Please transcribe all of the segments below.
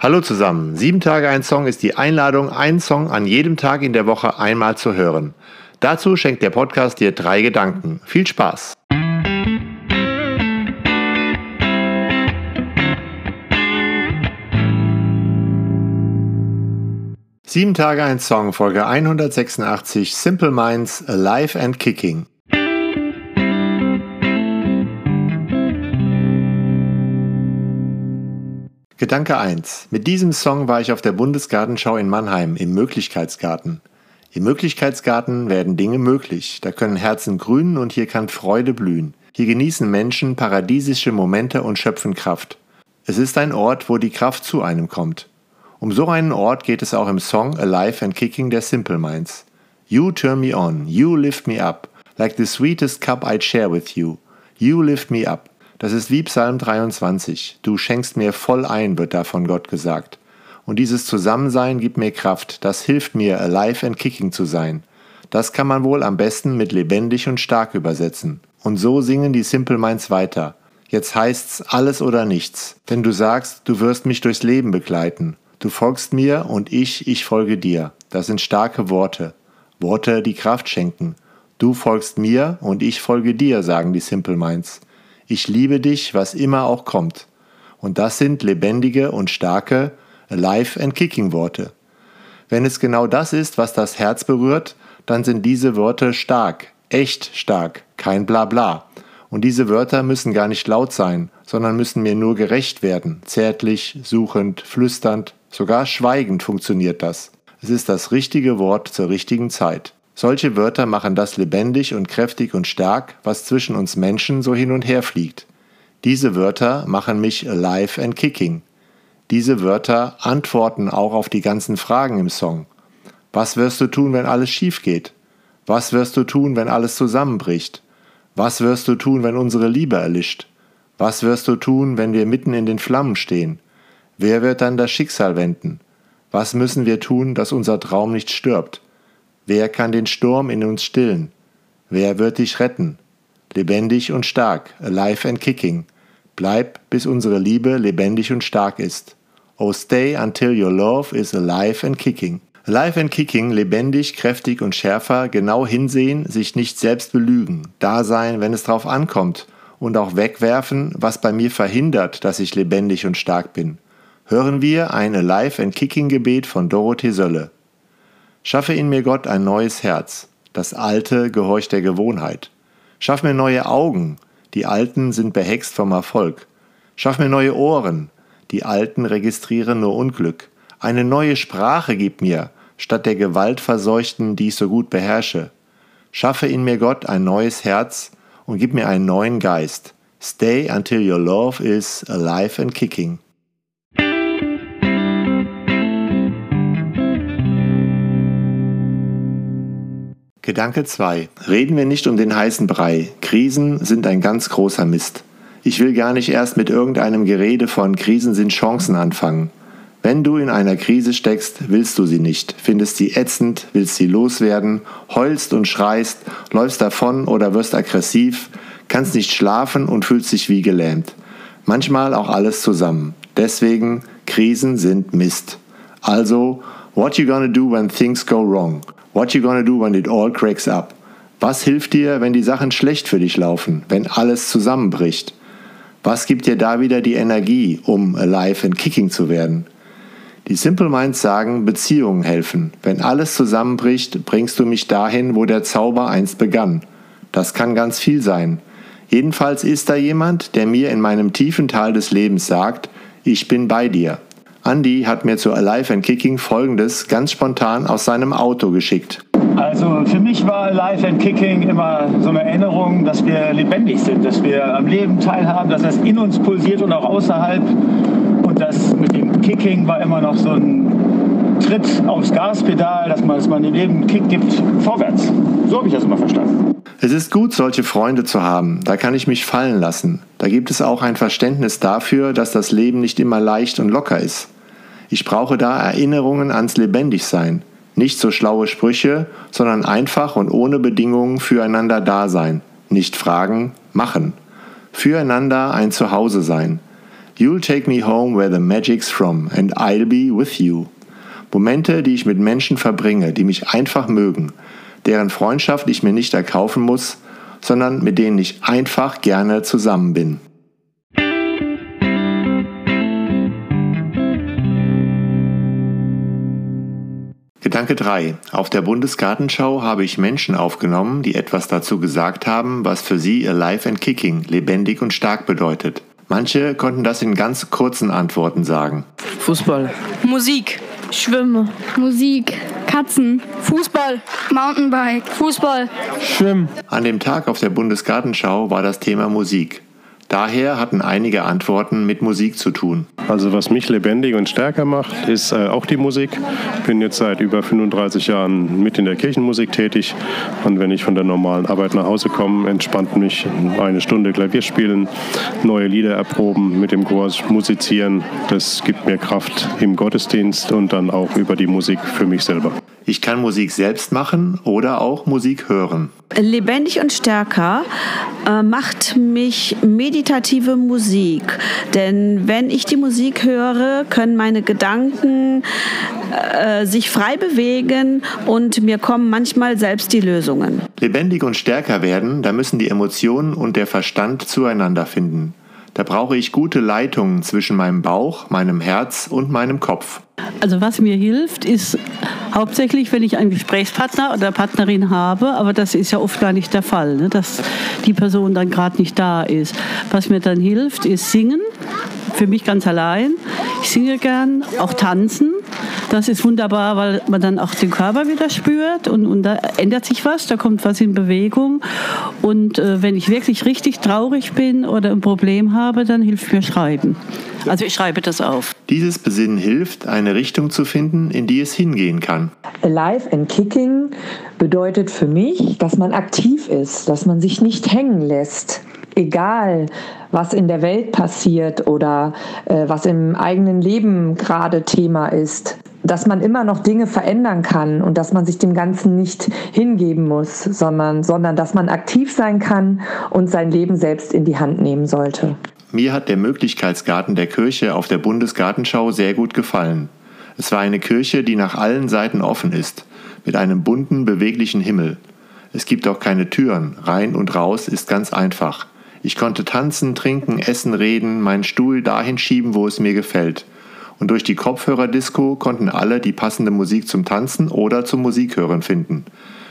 Hallo zusammen. Sieben Tage ein Song ist die Einladung, einen Song an jedem Tag in der Woche einmal zu hören. Dazu schenkt der Podcast dir drei Gedanken. Viel Spaß! Sieben Tage ein Song, Folge 186, Simple Minds, Alive and Kicking. Gedanke 1. Mit diesem Song war ich auf der Bundesgartenschau in Mannheim im Möglichkeitsgarten. Im Möglichkeitsgarten werden Dinge möglich. Da können Herzen grünen und hier kann Freude blühen. Hier genießen Menschen paradiesische Momente und schöpfen Kraft. Es ist ein Ort, wo die Kraft zu einem kommt. Um so einen Ort geht es auch im Song Alive and Kicking der Simple Minds. You turn me on, you lift me up, like the sweetest cup I'd share with you. You lift me up. Das ist wie Psalm 23. Du schenkst mir voll ein, wird da von Gott gesagt. Und dieses Zusammensein gibt mir Kraft. Das hilft mir, alive and kicking zu sein. Das kann man wohl am besten mit lebendig und stark übersetzen. Und so singen die Simple Minds weiter. Jetzt heißt's alles oder nichts. Denn du sagst, du wirst mich durchs Leben begleiten. Du folgst mir und ich, ich folge dir. Das sind starke Worte. Worte, die Kraft schenken. Du folgst mir und ich folge dir, sagen die Simple Minds. Ich liebe dich, was immer auch kommt. Und das sind lebendige und starke Alive and Kicking Worte. Wenn es genau das ist, was das Herz berührt, dann sind diese Worte stark, echt stark, kein Blabla. Und diese Wörter müssen gar nicht laut sein, sondern müssen mir nur gerecht werden, zärtlich, suchend, flüsternd, sogar schweigend funktioniert das. Es ist das richtige Wort zur richtigen Zeit. Solche Wörter machen das lebendig und kräftig und stark, was zwischen uns Menschen so hin und her fliegt. Diese Wörter machen mich alive and kicking. Diese Wörter antworten auch auf die ganzen Fragen im Song. Was wirst du tun, wenn alles schief geht? Was wirst du tun, wenn alles zusammenbricht? Was wirst du tun, wenn unsere Liebe erlischt? Was wirst du tun, wenn wir mitten in den Flammen stehen? Wer wird dann das Schicksal wenden? Was müssen wir tun, dass unser Traum nicht stirbt? Wer kann den Sturm in uns stillen? Wer wird dich retten? Lebendig und stark, alive and kicking. Bleib, bis unsere Liebe lebendig und stark ist. Oh, stay until your love is alive and kicking. Alive and kicking, lebendig, kräftig und schärfer, genau hinsehen, sich nicht selbst belügen, da sein, wenn es drauf ankommt und auch wegwerfen, was bei mir verhindert, dass ich lebendig und stark bin. Hören wir ein Alive and Kicking Gebet von Dorothee Sölle. Schaffe in mir Gott ein neues Herz. Das alte gehorcht der Gewohnheit. Schaff mir neue Augen. Die alten sind behext vom Erfolg. Schaff mir neue Ohren. Die alten registrieren nur Unglück. Eine neue Sprache gib mir, statt der gewaltverseuchten, die ich so gut beherrsche. Schaffe in mir Gott ein neues Herz und gib mir einen neuen Geist. Stay until your love is alive and kicking. Gedanke 2. Reden wir nicht um den heißen Brei. Krisen sind ein ganz großer Mist. Ich will gar nicht erst mit irgendeinem Gerede von Krisen sind Chancen anfangen. Wenn du in einer Krise steckst, willst du sie nicht, findest sie ätzend, willst sie loswerden, heulst und schreist, läufst davon oder wirst aggressiv, kannst nicht schlafen und fühlst dich wie gelähmt. Manchmal auch alles zusammen. Deswegen, Krisen sind Mist. Also, what you gonna do when things go wrong? What you gonna do when it all cracks up? Was hilft dir, wenn die Sachen schlecht für dich laufen, wenn alles zusammenbricht? Was gibt dir da wieder die Energie, um alive and kicking zu werden? Die Simple Minds sagen, Beziehungen helfen. Wenn alles zusammenbricht, bringst du mich dahin, wo der Zauber einst begann. Das kann ganz viel sein. Jedenfalls ist da jemand, der mir in meinem tiefen Tal des Lebens sagt, ich bin bei dir. Andy hat mir zu Alive and Kicking folgendes ganz spontan aus seinem Auto geschickt. Also für mich war Alive and Kicking immer so eine Erinnerung, dass wir lebendig sind, dass wir am Leben teilhaben, dass das in uns pulsiert und auch außerhalb. Und das mit dem Kicking war immer noch so ein Tritt aufs Gaspedal, dass man, dass man dem Leben einen Kick gibt vorwärts. So habe ich das immer verstanden. Es ist gut, solche Freunde zu haben. Da kann ich mich fallen lassen. Da gibt es auch ein Verständnis dafür, dass das Leben nicht immer leicht und locker ist. Ich brauche da Erinnerungen ans Lebendigsein. Nicht so schlaue Sprüche, sondern einfach und ohne Bedingungen füreinander da sein. Nicht fragen, machen. Füreinander ein Zuhause sein. You'll take me home where the magic's from and I'll be with you. Momente, die ich mit Menschen verbringe, die mich einfach mögen, deren Freundschaft ich mir nicht erkaufen muss, sondern mit denen ich einfach gerne zusammen bin. Gedanke 3. Auf der Bundesgartenschau habe ich Menschen aufgenommen, die etwas dazu gesagt haben, was für sie Alive and Kicking, lebendig und stark bedeutet. Manche konnten das in ganz kurzen Antworten sagen. Fußball. Musik. Schwimmen. Musik. Katzen. Fußball. Mountainbike. Fußball. Schwimmen. An dem Tag auf der Bundesgartenschau war das Thema Musik. Daher hatten einige Antworten mit Musik zu tun. Also was mich lebendig und stärker macht, ist äh, auch die Musik. Ich bin jetzt seit über 35 Jahren mit in der Kirchenmusik tätig und wenn ich von der normalen Arbeit nach Hause komme, entspannt mich eine Stunde Klavier spielen, neue Lieder erproben, mit dem Chor musizieren. Das gibt mir Kraft im Gottesdienst und dann auch über die Musik für mich selber. Ich kann Musik selbst machen oder auch Musik hören. Lebendig und stärker äh, macht mich meditative Musik. Denn wenn ich die Musik höre, können meine Gedanken äh, sich frei bewegen und mir kommen manchmal selbst die Lösungen. Lebendig und stärker werden, da müssen die Emotionen und der Verstand zueinander finden. Da brauche ich gute Leitungen zwischen meinem Bauch, meinem Herz und meinem Kopf. Also was mir hilft, ist hauptsächlich, wenn ich einen Gesprächspartner oder Partnerin habe, aber das ist ja oft gar nicht der Fall, ne, dass die Person dann gerade nicht da ist. Was mir dann hilft, ist singen, für mich ganz allein. Ich singe gern, auch tanzen. Das ist wunderbar, weil man dann auch den Körper wieder spürt und, und da ändert sich was, da kommt was in Bewegung. Und äh, wenn ich wirklich richtig traurig bin oder ein Problem habe, dann hilft mir Schreiben. Also ich schreibe das auf. Dieses Besinnen hilft, eine Richtung zu finden, in die es hingehen kann. Alive and Kicking bedeutet für mich, dass man aktiv ist, dass man sich nicht hängen lässt. Egal, was in der Welt passiert oder äh, was im eigenen Leben gerade Thema ist dass man immer noch Dinge verändern kann und dass man sich dem Ganzen nicht hingeben muss, sondern, sondern dass man aktiv sein kann und sein Leben selbst in die Hand nehmen sollte. Mir hat der Möglichkeitsgarten der Kirche auf der Bundesgartenschau sehr gut gefallen. Es war eine Kirche, die nach allen Seiten offen ist, mit einem bunten, beweglichen Himmel. Es gibt auch keine Türen, rein und raus ist ganz einfach. Ich konnte tanzen, trinken, essen, reden, meinen Stuhl dahin schieben, wo es mir gefällt. Und durch die Kopfhörerdisco konnten alle die passende Musik zum Tanzen oder zum Musikhören finden.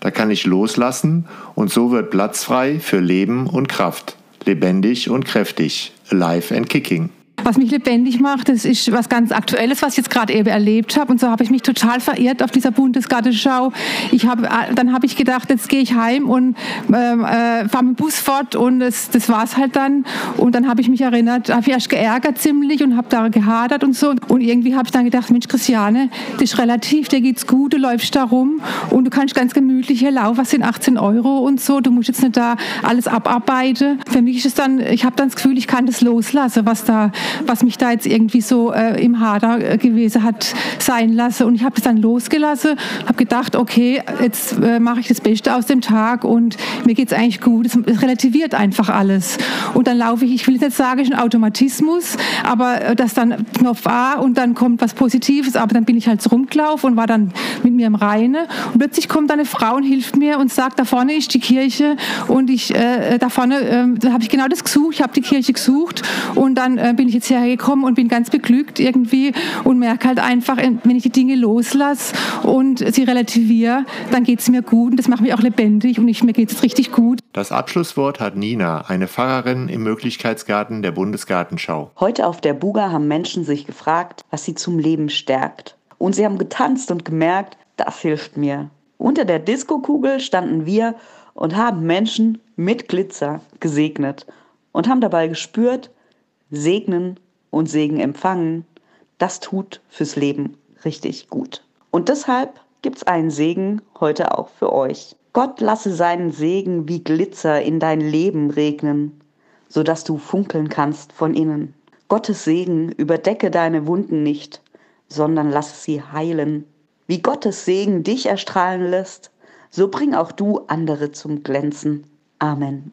Da kann ich loslassen und so wird Platz frei für Leben und Kraft. Lebendig und kräftig. Alive and Kicking. Was mich lebendig macht, das ist was ganz Aktuelles, was ich jetzt gerade eben erlebt habe. Und so habe ich mich total verirrt auf dieser Bundesgartenschau. Ich habe, äh, dann habe ich gedacht, jetzt gehe ich heim und ähm, äh, fahre mit dem Bus fort und das, das war es halt dann. Und dann habe ich mich erinnert, habe ich erst geärgert ziemlich und habe da gehadert und so. Und irgendwie habe ich dann gedacht, Mensch, Christiane, das ist relativ, dir geht's gut, du läufst da rum und du kannst ganz gemütlich hier laufen, was sind 18 Euro und so. Du musst jetzt nicht da alles abarbeiten. Für mich ist es dann, ich habe dann das Gefühl, ich kann das loslassen, was da was mich da jetzt irgendwie so äh, im Hader äh, gewesen hat sein lassen. Und ich habe das dann losgelassen, habe gedacht, okay, jetzt äh, mache ich das Beste aus dem Tag und mir geht es eigentlich gut. Es, es, relativiert einfach alles. Und dann laufe ich, ich will jetzt sagen, es ist ein Automatismus, aber äh, das dann Knopf A und dann kommt was Positives, aber dann bin ich halt rumgelaufen und war dann mit mir im Reine. Und plötzlich kommt eine Frau und hilft mir und sagt, da vorne ist die Kirche und ich, äh, da vorne, äh, habe ich genau das gesucht, ich habe die Kirche gesucht und dann äh, bin ich jetzt hierher gekommen und bin ganz beglückt irgendwie und merke halt einfach, wenn ich die Dinge loslasse und sie relativiere, dann geht es mir gut und das macht mich auch lebendig und ich, mir geht es richtig gut. Das Abschlusswort hat Nina, eine Pfarrerin im Möglichkeitsgarten der Bundesgartenschau. Heute auf der Buga haben Menschen sich gefragt, was sie zum Leben stärkt. Und sie haben getanzt und gemerkt, das hilft mir. Unter der Diskokugel standen wir und haben Menschen mit Glitzer gesegnet und haben dabei gespürt, segnen und Segen empfangen, das tut fürs Leben richtig gut. Und deshalb gibt's einen Segen heute auch für euch. Gott lasse seinen Segen wie Glitzer in dein Leben regnen, sodass du funkeln kannst von innen. Gottes Segen überdecke deine Wunden nicht, sondern lasse sie heilen. Wie Gottes Segen dich erstrahlen lässt, so bring auch du andere zum Glänzen. Amen.